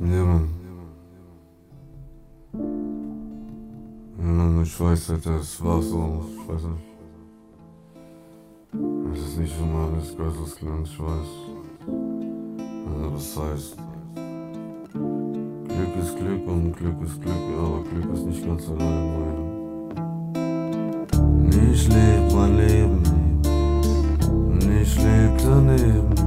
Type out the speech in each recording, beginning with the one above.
Ja, Mann. Ja, Mann, ich weiß halt, das war so. Ich weiß nicht. Es ist nicht immer alles Gottesglanz, ich weiß. Also, was heißt. Glück ist Glück und Glück ist Glück, aber Glück ist nicht ganz allein mein. Ich leb mein Leben. Ich leb daneben.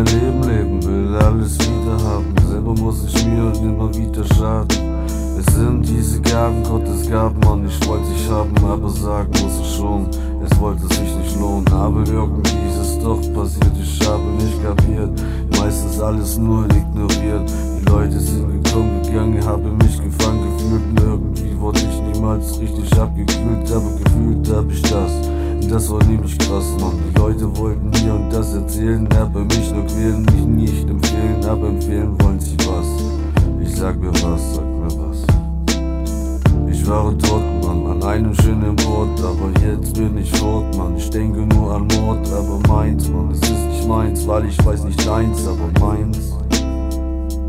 Mein Leben leben, will alles wieder haben. Selber muss ich mir immer wieder schaden. Es sind diese Gaben, Gottes Gaben, Mann. Ich wollte ich haben, aber sagen muss ich schon. Es wollte sich nicht lohnen, aber irgendwie ist es doch passiert. Ich habe nicht kapiert, meistens alles nur ignoriert. Die Leute sind gekommen, gegangen, habe mich gefangen gefühlt. Und irgendwie wurde ich niemals richtig abgekühlt, aber gefühlt hab ich das. Und das war nämlich krass, Mann. Leute wollten mir und das erzählen, aber mich nur quälen, mich nicht empfehlen, aber empfehlen wollen sie was. Ich sag mir was, sag mir was. Ich war tot, Mann, an einem schönen Ort, aber jetzt bin ich fort, Mann. Ich denke nur an Mord, aber meins, Mann. Es ist nicht meins, weil ich weiß nicht deins, aber meins.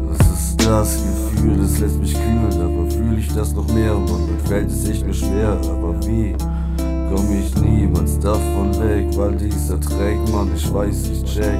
Das ist das Gefühl, das lässt mich kühlen, aber fühle ich das noch mehr, Mann. Dann fällt es echt mir schwer, aber wie? Komm ich niemals davon weil dieser trägt, Mann, ich weiß, ich check.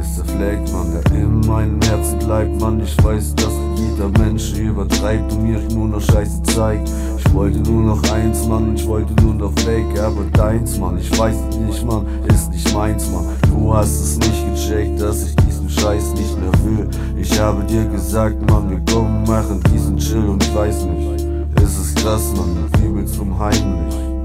Ist der Fleck, Mann, der in meinem Herzen bleibt, Mann. Ich weiß, dass jeder Mensch übertreibt und mir nur noch Scheiße zeigt. Ich wollte nur noch eins, Mann, ich wollte nur noch weg, aber deins, Mann. Ich weiß nicht, Mann, ist nicht meins, Mann. Du hast es nicht gecheckt, dass ich diesen Scheiß nicht mehr will. Ich habe dir gesagt, Mann, wir kommen, machen diesen Chill und ich weiß nicht. Es ist krass, Mann, übelst zum heimlich.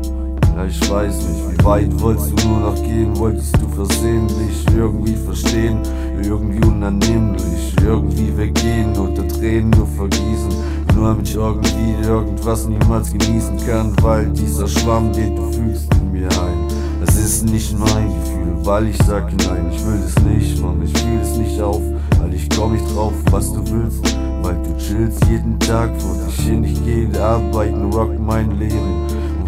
Ja, ich weiß nicht, wie weit wolltest du nur noch gehen? Wolltest du versehentlich irgendwie verstehen? Irgendwie unannehmlich, irgendwie weggehen, unter Tränen nur vergießen. Nur damit ich irgendwie irgendwas niemals genießen kann, weil dieser Schwamm, den du fühlst, in mir ein. Es ist nicht mein Gefühl, weil ich sag nein, ich will es nicht, Mann, ich fühl es nicht auf, weil ich komm nicht drauf, was du willst, weil du chillst jeden Tag vor dich hin, ich geh arbeiten, rock mein Leben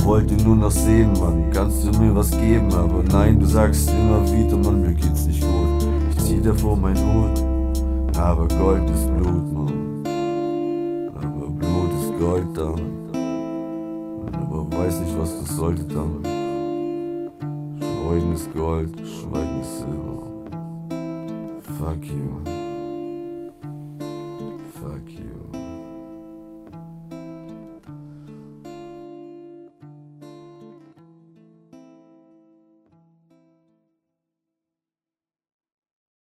wollte nur noch sehen, Mann. Kannst du mir was geben? Aber nein, du sagst immer wieder, Mann, mir geht's nicht gut. Ich zieh dir vor mein Hut. Aber Gold ist Blut, Mann. Aber Blut ist Gold dann. Aber weiß nicht, was das sollte dann. Schweigen ist Gold, Schweigen ist Silber. Fuck you.